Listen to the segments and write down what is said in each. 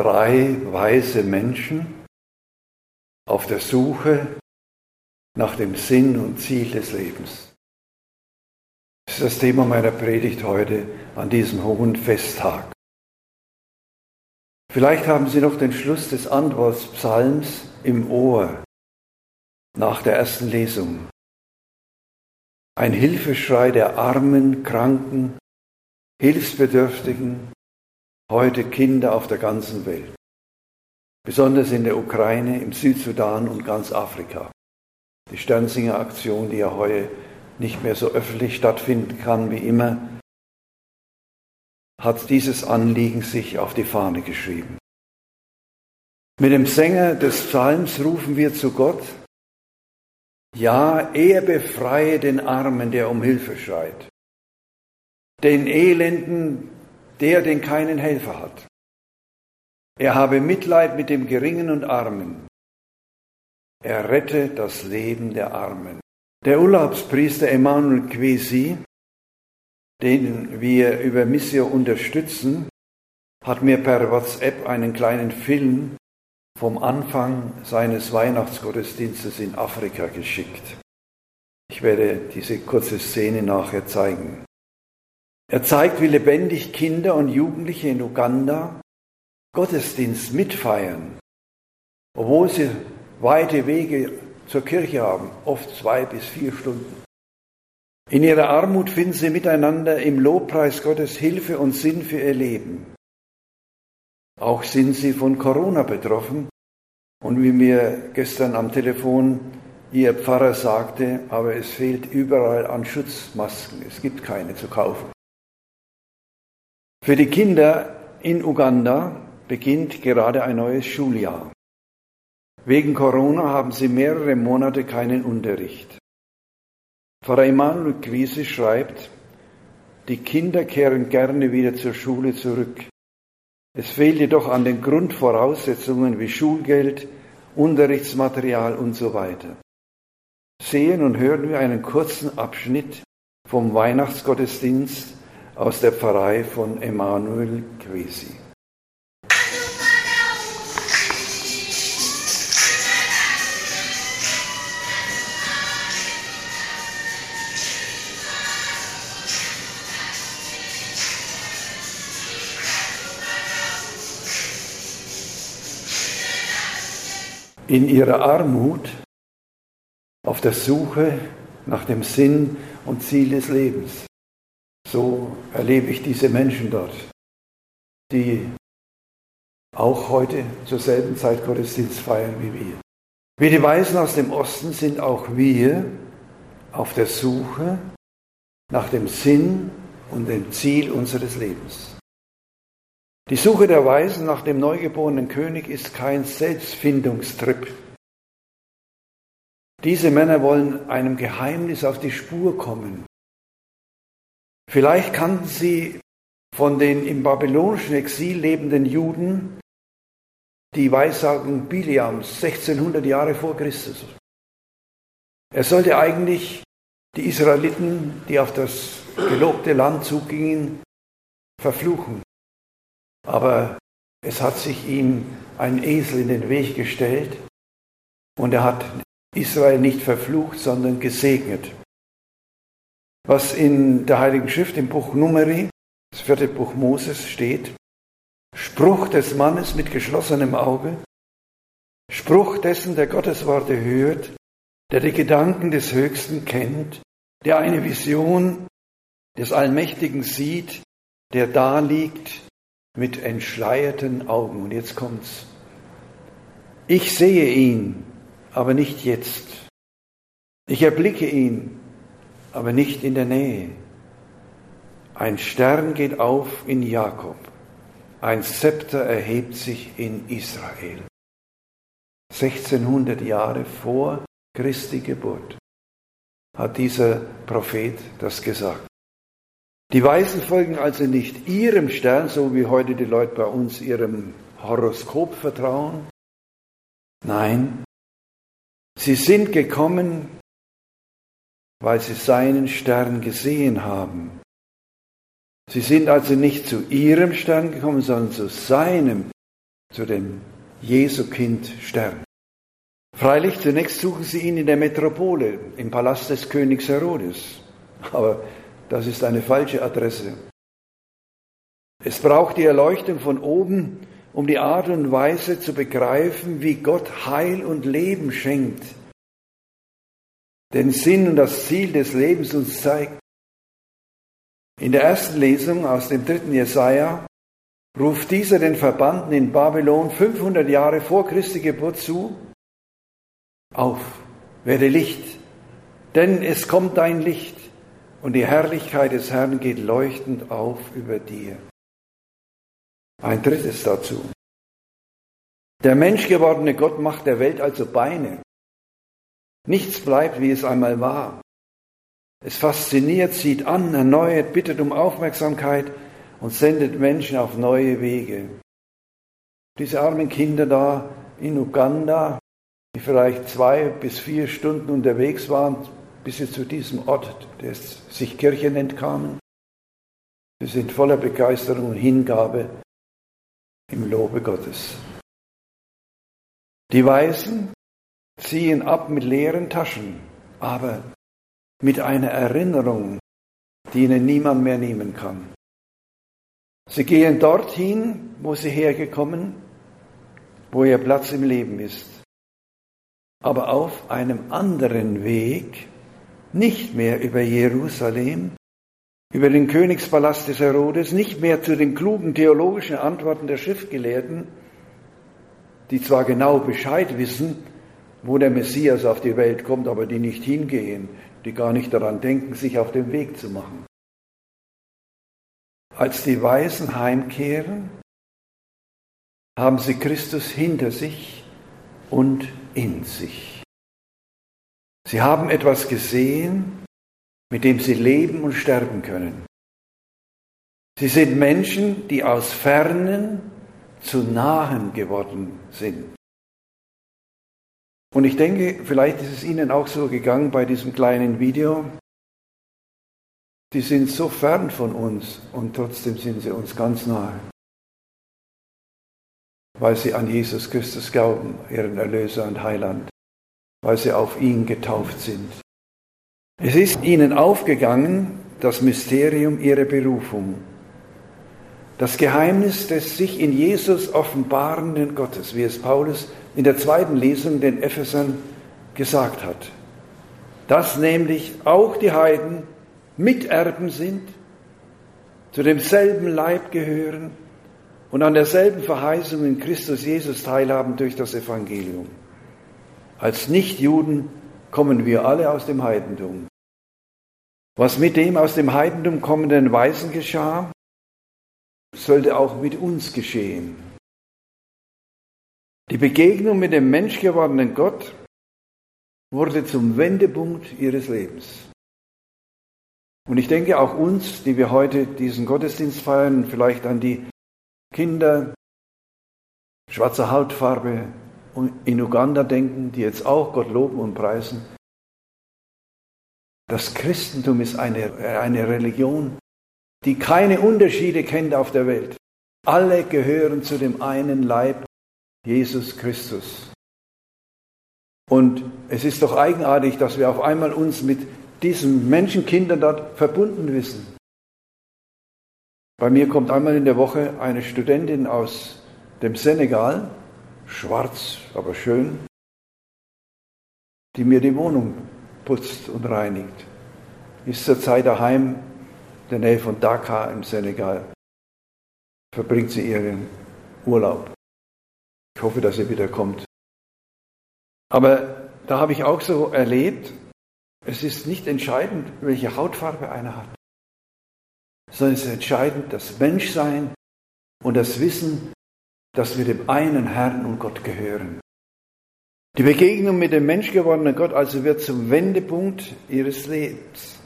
drei weise Menschen auf der Suche nach dem Sinn und Ziel des Lebens. Das ist das Thema meiner Predigt heute an diesem hohen Festtag. Vielleicht haben Sie noch den Schluss des Antwortspsalms im Ohr nach der ersten Lesung. Ein Hilfeschrei der Armen, Kranken, Hilfsbedürftigen, heute Kinder auf der ganzen Welt, besonders in der Ukraine, im Südsudan und ganz Afrika. Die Sternsinger Aktion, die ja heute nicht mehr so öffentlich stattfinden kann wie immer, hat dieses Anliegen sich auf die Fahne geschrieben. Mit dem Sänger des Psalms rufen wir zu Gott, ja, er befreie den Armen, der um Hilfe schreit, den Elenden, der den keinen Helfer hat. Er habe Mitleid mit dem Geringen und Armen. Er rette das Leben der Armen. Der Urlaubspriester Emanuel Quesi, den wir über Missio unterstützen, hat mir per WhatsApp einen kleinen Film vom Anfang seines Weihnachtsgottesdienstes in Afrika geschickt. Ich werde diese kurze Szene nachher zeigen. Er zeigt, wie lebendig Kinder und Jugendliche in Uganda Gottesdienst mitfeiern, obwohl sie weite Wege zur Kirche haben, oft zwei bis vier Stunden. In ihrer Armut finden sie miteinander im Lobpreis Gottes Hilfe und Sinn für ihr Leben. Auch sind sie von Corona betroffen und wie mir gestern am Telefon ihr Pfarrer sagte, aber es fehlt überall an Schutzmasken, es gibt keine zu kaufen. Für die Kinder in Uganda beginnt gerade ein neues Schuljahr. Wegen Corona haben sie mehrere Monate keinen Unterricht. Pfarrer Emanuel Quise schreibt, die Kinder kehren gerne wieder zur Schule zurück. Es fehlt jedoch an den Grundvoraussetzungen wie Schulgeld, Unterrichtsmaterial und so weiter. Sehen und hören wir einen kurzen Abschnitt vom Weihnachtsgottesdienst aus der Pfarrei von Emanuel Quesi. In ihrer Armut auf der Suche nach dem Sinn und Ziel des Lebens. So erlebe ich diese Menschen dort, die auch heute zur selben Zeit Gottesdienst feiern wie wir. Wie die Weisen aus dem Osten sind auch wir auf der Suche nach dem Sinn und dem Ziel unseres Lebens. Die Suche der Weisen nach dem neugeborenen König ist kein Selbstfindungstrip. Diese Männer wollen einem Geheimnis auf die Spur kommen. Vielleicht kannten sie von den im babylonischen Exil lebenden Juden die Weissagung Biliams 1600 Jahre vor Christus. Er sollte eigentlich die Israeliten, die auf das gelobte Land zugingen, verfluchen. Aber es hat sich ihm ein Esel in den Weg gestellt und er hat Israel nicht verflucht, sondern gesegnet was in der Heiligen Schrift im Buch Numeri, das vierte Buch Moses steht. Spruch des Mannes mit geschlossenem Auge, Spruch dessen, der Gottes Worte hört, der die Gedanken des Höchsten kennt, der eine Vision des Allmächtigen sieht, der da liegt mit entschleierten Augen. Und jetzt kommt's. Ich sehe ihn, aber nicht jetzt. Ich erblicke ihn, aber nicht in der Nähe. Ein Stern geht auf in Jakob, ein Zepter erhebt sich in Israel. 1600 Jahre vor Christi Geburt hat dieser Prophet das gesagt. Die Weisen folgen also nicht ihrem Stern, so wie heute die Leute bei uns ihrem Horoskop vertrauen. Nein, sie sind gekommen weil sie seinen Stern gesehen haben. Sie sind also nicht zu ihrem Stern gekommen, sondern zu seinem. zu dem Jesu-Kind sterben. Freilich, zunächst suchen sie ihn in der Metropole, im Palast des Königs Herodes. Aber das ist eine falsche Adresse. Es braucht die Erleuchtung von oben, um die Art und Weise zu begreifen, wie Gott Heil und Leben schenkt. Den Sinn und das Ziel des Lebens uns zeigt. In der ersten Lesung aus dem dritten Jesaja ruft dieser den Verbannten in Babylon 500 Jahre vor Christi Geburt zu, auf, werde Licht, denn es kommt dein Licht und die Herrlichkeit des Herrn geht leuchtend auf über dir. Ein drittes dazu. Der menschgewordene Gott macht der Welt also Beine. Nichts bleibt, wie es einmal war. Es fasziniert, zieht an, erneuert, bittet um Aufmerksamkeit und sendet Menschen auf neue Wege. Diese armen Kinder da in Uganda, die vielleicht zwei bis vier Stunden unterwegs waren, bis sie zu diesem Ort, der sich Kirche nennt, kamen. Sie sind voller Begeisterung und Hingabe im Lobe Gottes. Die Weisen ziehen ab mit leeren Taschen, aber mit einer Erinnerung, die ihnen niemand mehr nehmen kann. Sie gehen dorthin, wo sie hergekommen, wo ihr Platz im Leben ist, aber auf einem anderen Weg, nicht mehr über Jerusalem, über den Königspalast des Herodes, nicht mehr zu den klugen theologischen Antworten der Schriftgelehrten, die zwar genau Bescheid wissen, wo der Messias auf die Welt kommt, aber die nicht hingehen, die gar nicht daran denken, sich auf den Weg zu machen. Als die Weisen heimkehren, haben sie Christus hinter sich und in sich. Sie haben etwas gesehen, mit dem sie leben und sterben können. Sie sind Menschen, die aus fernen zu nahen geworden sind. Und ich denke, vielleicht ist es Ihnen auch so gegangen bei diesem kleinen Video. Die sind so fern von uns und trotzdem sind sie uns ganz nahe, weil sie an Jesus Christus glauben, ihren Erlöser und Heiland, weil sie auf ihn getauft sind. Es ist ihnen aufgegangen, das Mysterium ihrer Berufung, das Geheimnis des sich in Jesus offenbarenden Gottes, wie es Paulus in der zweiten Lesung den Ephesern gesagt hat. Dass nämlich auch die Heiden Miterben sind, zu demselben Leib gehören und an derselben Verheißung in Christus Jesus teilhaben durch das Evangelium. Als Nichtjuden kommen wir alle aus dem Heidentum. Was mit dem aus dem Heidentum kommenden Weisen geschah, sollte auch mit uns geschehen. Die Begegnung mit dem menschgewordenen Gott wurde zum Wendepunkt ihres Lebens. Und ich denke auch uns, die wir heute diesen Gottesdienst feiern, vielleicht an die Kinder schwarzer Hautfarbe in Uganda denken, die jetzt auch Gott loben und preisen. Das Christentum ist eine, eine Religion, die keine Unterschiede kennt auf der Welt. Alle gehören zu dem einen Leib, Jesus Christus. Und es ist doch eigenartig, dass wir auf einmal uns mit diesen Menschenkindern dort verbunden wissen. Bei mir kommt einmal in der Woche eine Studentin aus dem Senegal, schwarz, aber schön, die mir die Wohnung putzt und reinigt. Ist zurzeit daheim der Nähe von Dakar im Senegal. Verbringt sie ihren Urlaub. Ich hoffe, dass sie wieder kommt. Aber da habe ich auch so erlebt, es ist nicht entscheidend, welche Hautfarbe einer hat, sondern es ist entscheidend das Menschsein und das Wissen, dass wir dem einen Herrn und Gott gehören. Die Begegnung mit dem menschgewordenen Gott also wird zum Wendepunkt ihres Lebens.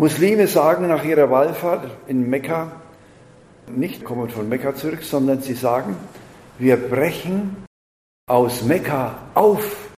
Muslime sagen nach ihrer Wallfahrt in Mekka, nicht kommen von Mekka zurück, sondern sie sagen, wir brechen aus Mekka auf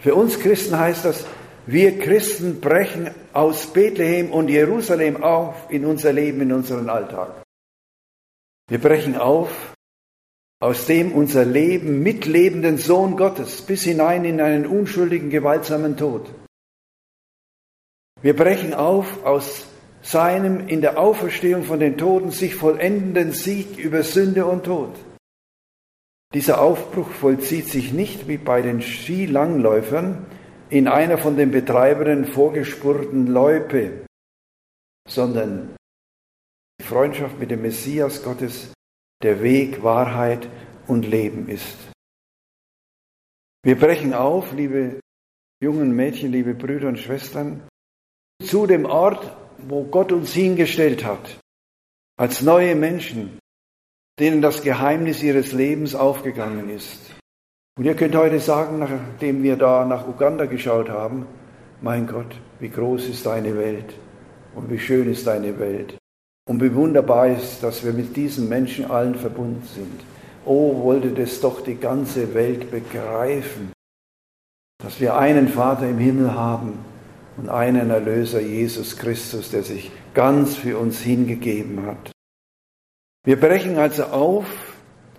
für uns Christen heißt das, wir Christen brechen aus Bethlehem und Jerusalem auf in unser Leben, in unseren Alltag. Wir brechen auf aus dem unser Leben mitlebenden Sohn Gottes bis hinein in einen unschuldigen, gewaltsamen Tod. Wir brechen auf aus seinem in der Auferstehung von den Toten sich vollendenden Sieg über Sünde und Tod. Dieser Aufbruch vollzieht sich nicht wie bei den Skilangläufern in einer von den Betreibern vorgespurten Loipe, sondern die Freundschaft mit dem Messias Gottes der Weg, Wahrheit und Leben ist. Wir brechen auf, liebe jungen Mädchen, liebe Brüder und Schwestern, zu dem Ort, wo Gott uns hingestellt hat, als neue Menschen, denen das Geheimnis ihres Lebens aufgegangen ist. Und ihr könnt heute sagen, nachdem wir da nach Uganda geschaut haben, mein Gott, wie groß ist deine Welt und wie schön ist deine Welt. Und wie wunderbar ist, dass wir mit diesen Menschen allen verbunden sind. Oh, wollte das doch die ganze Welt begreifen, dass wir einen Vater im Himmel haben und einen Erlöser, Jesus Christus, der sich ganz für uns hingegeben hat. Wir brechen also auf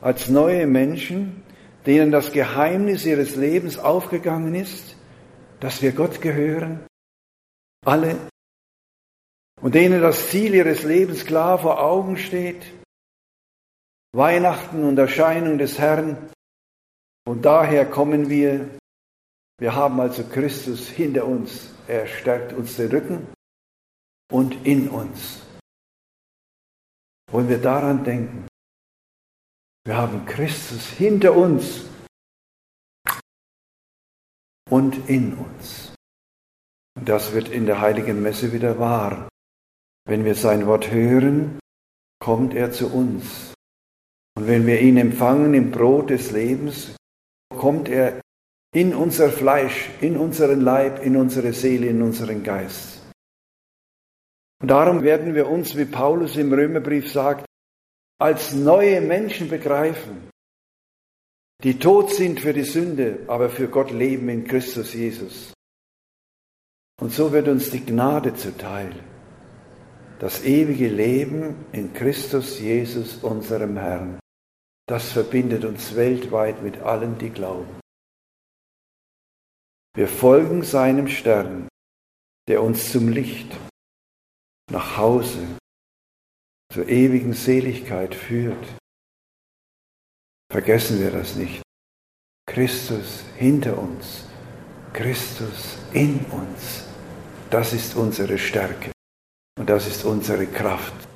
als neue Menschen, denen das Geheimnis ihres Lebens aufgegangen ist, dass wir Gott gehören, alle und denen das Ziel ihres Lebens klar vor Augen steht. Weihnachten und Erscheinung des Herrn. Und daher kommen wir. Wir haben also Christus hinter uns. Er stärkt uns den Rücken und in uns. Wollen wir daran denken? Wir haben Christus hinter uns und in uns. Und das wird in der heiligen Messe wieder wahr. Wenn wir sein Wort hören, kommt er zu uns. Und wenn wir ihn empfangen im Brot des Lebens, kommt er in unser Fleisch, in unseren Leib, in unsere Seele, in unseren Geist. Und darum werden wir uns, wie Paulus im Römerbrief sagt, als neue Menschen begreifen, die tot sind für die Sünde, aber für Gott leben in Christus Jesus. Und so wird uns die Gnade zuteil das ewige Leben in Christus Jesus, unserem Herrn. Das verbindet uns weltweit mit allen, die glauben. Wir folgen seinem Stern, der uns zum Licht, nach Hause, zur ewigen Seligkeit führt. Vergessen wir das nicht. Christus hinter uns, Christus in uns, das ist unsere Stärke. Und das ist unsere Kraft.